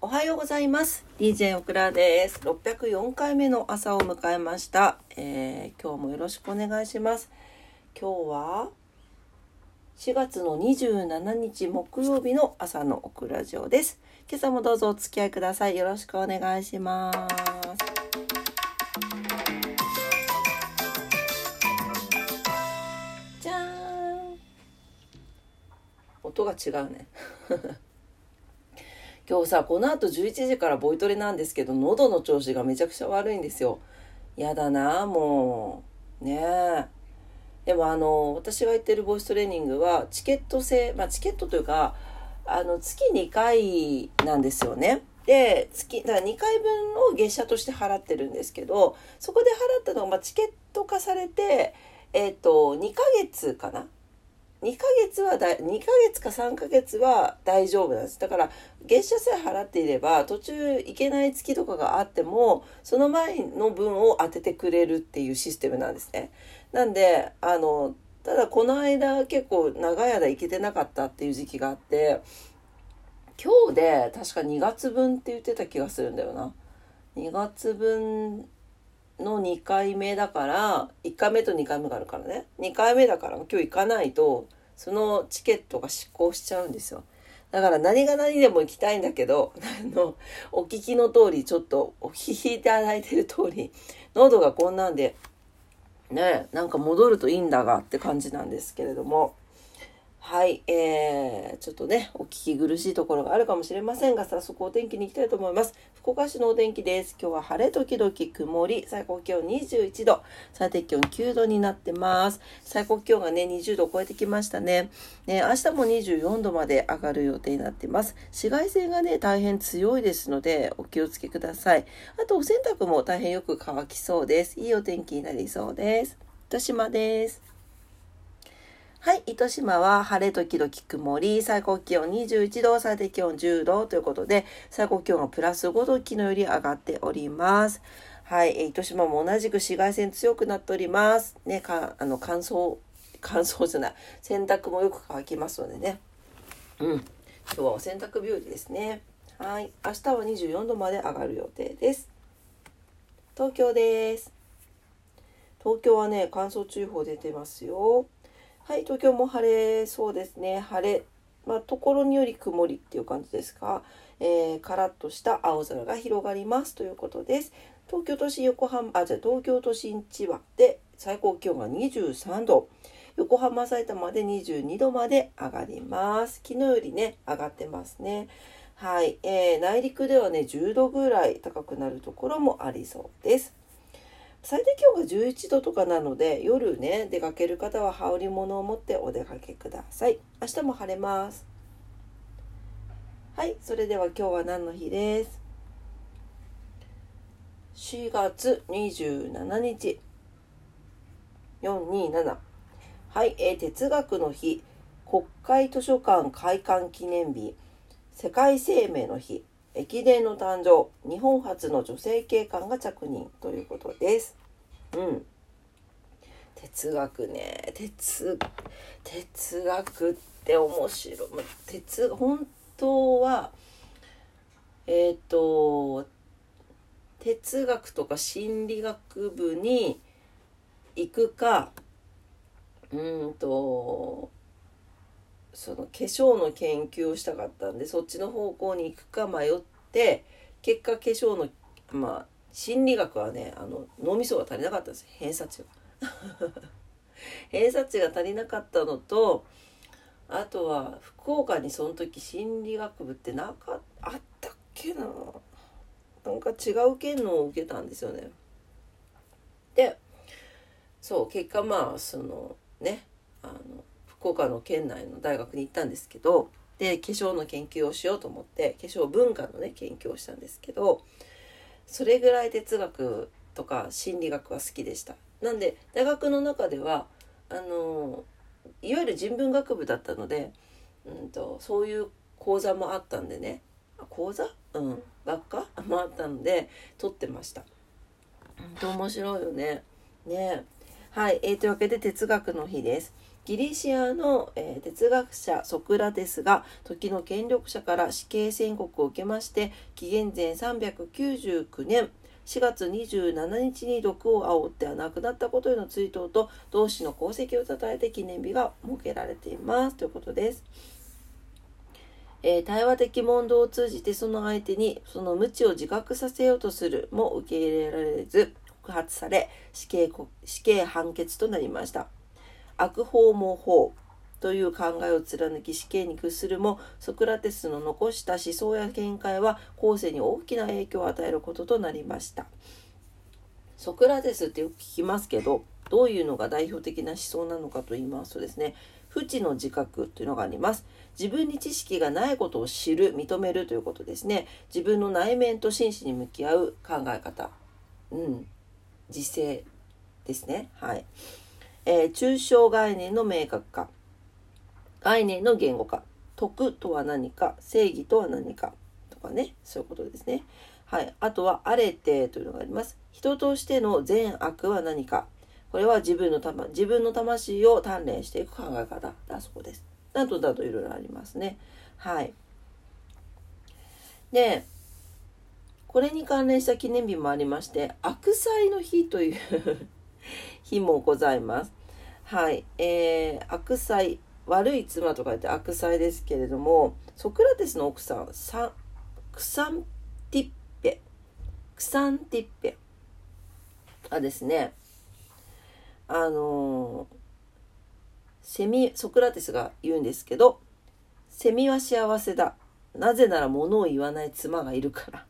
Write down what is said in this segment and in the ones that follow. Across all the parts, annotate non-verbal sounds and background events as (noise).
おはようございます。DJ オクラです。604回目の朝を迎えました、えー今日もよろしくお願いします。今日は4月の27日木曜日の朝のオクラジオです。今朝もどうぞお付き合いください。よろしくお願いします。じゃーん。音が違うね。今日さこのあと11時からボイトレなんですけど喉の調子がめちゃくちゃ悪いんですよ。やだなもう。ねでもあの私が行ってるボイストレーニングはチケット制まあチケットというかあの月2回なんですよね。で月だから2回分を月謝として払ってるんですけどそこで払ったのが、まあ、チケット化されてえっ、と2ヶ月かな2ヶ月はだ2ヶ月か3ヶ月は大丈夫なんです。だから月謝さえ払っていれば途中行けない月とかがあってもその前の分を当ててくれるっていうシステムなんですね。なんであのただこの間結構長い間行けてなかったっていう時期があって今日で確か2月分って言ってた気がするんだよな。2月分の2回目だから1回目と2回目があるからね。2回目だから今日行かないとそのチケットが失効しちゃうんですよ。だから何が何でも行きたいんだけどあのお聞きの通りちょっとお聞きいただいてる通り喉がこんなんでねなんか戻るといいんだがって感じなんですけれども。はい、えー、ちょっとね、お聞き苦しいところがあるかもしれませんが、早速お天気に行きたいと思います。福岡市のお天気です。今日は晴れ時々曇り、最高気温21度、最低気温9度になってます。最高気温がね、20度を超えてきましたね。ね、明日も24度まで上がる予定になってます。紫外線がね、大変強いですので、お気をつけください。あと、お洗濯も大変よく乾きそうです。いいお天気になりそうです。糸島です。はい、糸島は晴れ時々曇り、最高気温21度、最低気温10度ということで、最高気温がプラス5度、昨日より上がっております。はい、糸島も同じく紫外線強くなっております。ね、かあの乾燥、乾燥じゃない、洗濯もよく乾きますのでね。うん、今日はお洗濯日和ですね。はい、明日は24度まで上がる予定です。東京です。東京はね、乾燥注意報出てますよ。はい、東京も晴れそうですね。晴れ。まあ、ところにより曇りっていう感じですが、えー、カラッとした青空が広がりますということです。東京都心、横浜、あ、じゃ東京都心、千葉で最高気温が23度。横浜、埼玉で22度まで上がります。昨日よりね、上がってますね。はい、えー、内陸ではね、10度ぐらい高くなるところもありそうです。最低気温が11度とかなので夜ね出かける方は羽織物を持ってお出かけください。明日も晴れます。はいそれでは今日は何の日です？4月27日。427はい、えー哲学の日。国会図書館開館記念日。世界生命の日。駅伝の誕生日本初の女性警官が着任ということです。うん。哲学ね哲哲学って面白い哲本当はえっ、と哲学とか心理学部に行くかうんとその化粧の研究をしたかったんでそっちの方向に行くか迷って結果化粧のまあ心理学はねあの脳みそが足りなかったんです偏差値が偏差値が足りなかったのとあとは福岡にその時心理学部ってなかあったっけな。なんか違う県のを受けたんですよね。でそう結果まあそのねあの福岡の県内の大学に行ったんですけどで化粧の研究をしようと思って化粧文化のね研究をしたんですけどそれぐらい哲学とか心理学は好きでした。なんで大学の中ではあのいわゆる人文学部だったので、うんと、そういう講座もあったんでね講座？うん学科？(laughs) もあったので取ってました。本当面白いよね。ねはい、えー、というわけで哲学の日です。ギリシアの、え、哲学者ソクラテスが時の権力者から死刑宣告を受けまして紀元前399年4月27日に毒を煽っては亡くなったことへの追悼と同志の功績をたたえて記念日が設けられていますということです。えー、対話的問答を通じてその相手にその無知を自覚させようとするも受け入れられず告発され死刑死刑判決となりました悪法も法という考えを貫き死刑に屈するもソクラテスの残した思想や見解は後世に大きな影響を与えることとなりました。ソクラテスってよく聞きますけどどういうのが代表的な思想なのかと言いますとですね不知の自覚というのがあります。自分に知識がないことを知る認めるということですね。自分の内面と真摯に向き合う考え方。うん。自制ですね。はい、えー、抽象概念の明確化。概念の言語化。徳とは何か正義とは何かとかね。そういうことですね。はい、あとはアレテというのがあります。人としての善悪は何か。これは自分の自分の魂を鍛錬していく考え方。だそうです。などなどいろいろありますね。はい。で、これに関連した記念日もありまして、悪妻の日という (laughs) 日もございます。はい。えー、悪妻、悪い妻と書いて悪妻ですけれども、ソクラテスの奥さん、サクサンティッペ、クサンティッペ。はですね、あのーセミソクラテスが言うんですけど「セミは幸せだ。なぜなら物を言わない妻がいるから」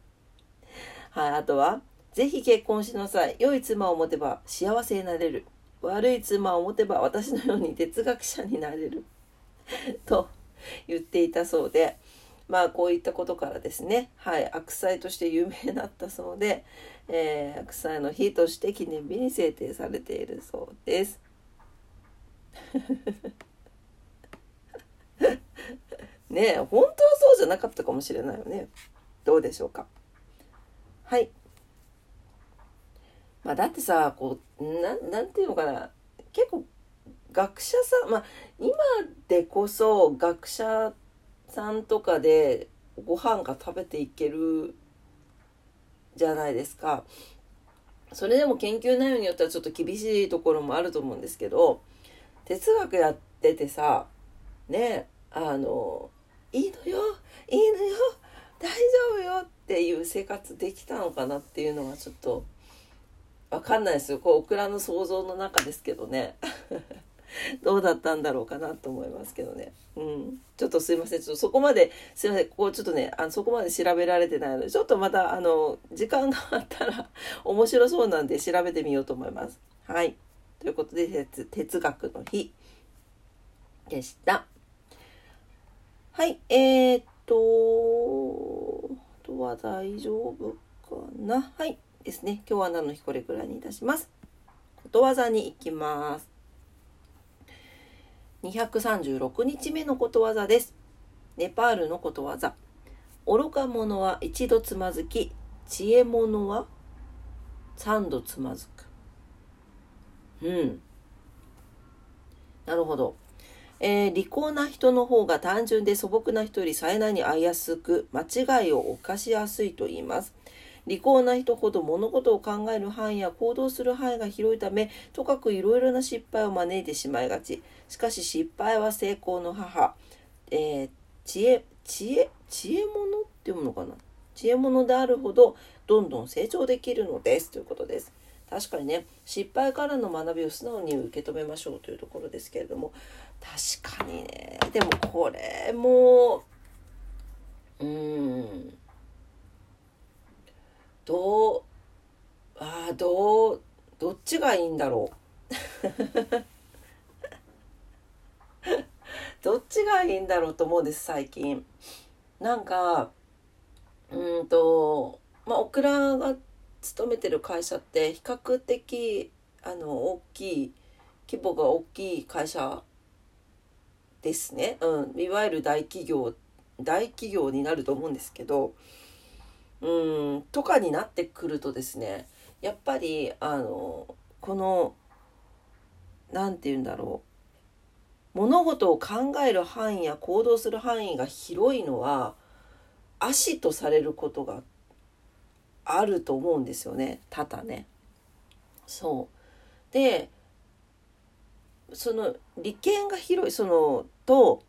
はい、あとは「ぜひ結婚しなさい。良い妻を持てば幸せになれる。悪い妻を持てば私のように哲学者になれる」(laughs) と言っていたそうで。まあこういったことからですね、はい、悪妻として有名になったそうで、えー、悪妻の日として記念日に制定されているそうです。(laughs) ねえ本当はそうじゃなかったかもしれないよね。どうでしょうか。はい。まあだってさこうななんていうのかな。結構学者さんまあ今でこそ学者さんとかでご飯が食べていけるじゃないですか。それでも研究内容によってはちょっと厳しいところもあると思うんですけど哲学やっててさねあのいいのよいいのよ大丈夫よっていう生活できたのかなっていうのはちょっとわかんないですよこうオクラの想像の中ですけどね (laughs) どうだったんだろうかなと思いますけどね。うん。ちょっとすいません。ちょっとそこまで、すいません。ここちょっとね、あのそこまで調べられてないので、ちょっとまた、あの、時間があったら (laughs) 面白そうなんで調べてみようと思います。はい。ということで哲学の日でした。はい、えー、っと、あとは大丈夫かな。はい、ですね。今日は何の日これくらいにいたします？ことわざに行きます。236日目のことわざです。ネパールのことわざ。愚か者は一度つまずき、知恵者は三度つまずく。うん。なるほど。えー、利口な人の方が単純で素朴な人より冴えないに会いやすく、間違いを犯しやすいと言います。利口な人ほど物事を考える範囲や行動する範囲が広いため、とかくいろいろな失敗を招いてしまいがち。しかし失敗は成功の母。えー、知恵、知恵、知恵者って読むのかな？知恵者であるほど、どんどん成長できるのです。ということです。確かにね失敗からの学びを素直に受け止めましょうというところですけれども確かにねでもこれもうーんどうああどうどっちがいいんだろう。(laughs) どっちがいいんだろうと思うんです最近。なんかうんとまあオクラが勤めてる会社って比較的あの大きい規模が大きい会社ですね、うん、いわゆる大企業大企業になると思うんですけどうん。とかになってくるとですねやっぱりあのこの何て言うんだろう。物事を考える範囲や行動する範囲が広いのは足とされることがあると思うんですよね。多々ね。そう。でその利権が広いそのと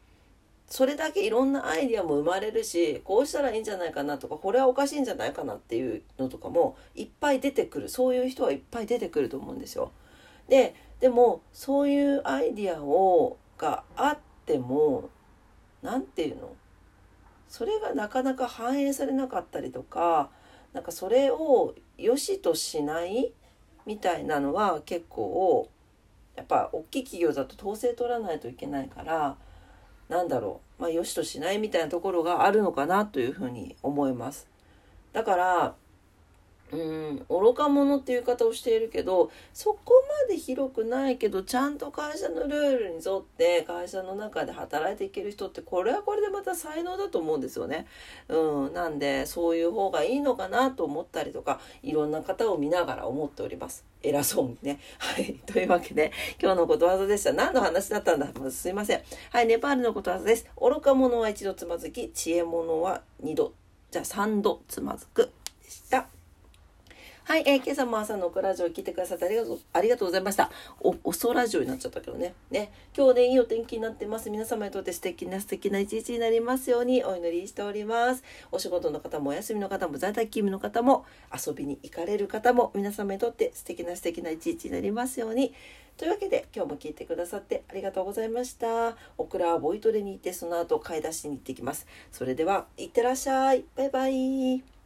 それだけいろんなアイディアも生まれるしこうしたらいいんじゃないかなとかこれはおかしいんじゃないかなっていうのとかもいっぱい出てくるそういう人はいっぱい出てくると思うんですよ。ででもそういうアイディアをがあっても何て言うの？それがなかなか反映されなかったりとかなんかそれを良しとしないみたいなのは結構やっぱ大きい企業だと統制取らないといけないからなんだろうまあ良しとしないみたいなところがあるのかなというふうに思います。だからうん愚か者っていう言い方をしているけどそこまで広くないけどちゃんと会社のルールに沿って会社の中で働いていける人ってこれはこれでまた才能だと思うんですよね。うん、なんでそういう方がいいのかなと思ったりとかいろんな方を見ながら思っております。偉そうにね。(laughs) はい。というわけで、今日のことわざでした。何の話だったんだ？ますいません。はい。ネパールのことわざです。愚か者は一度つまずき、知恵者は二度、じゃあ三度つまずくでした。はい、えー、今朝も朝のオクラジオを聞いてくださってありがとう、ありがとうございました。お、おそラジオになっちゃったけどね。ね。今日ね、いいお天気になってます。皆様にとって素敵な素敵な一日になりますようにお祈りしております。お仕事の方もお休みの方も在宅勤務の方も遊びに行かれる方も皆様にとって素敵な素敵な一日になりますように。というわけで今日も聞いてくださってありがとうございました。オクラはボイトレに行ってその後買い出しに行ってきます。それでは、いってらっしゃい。バイバイ。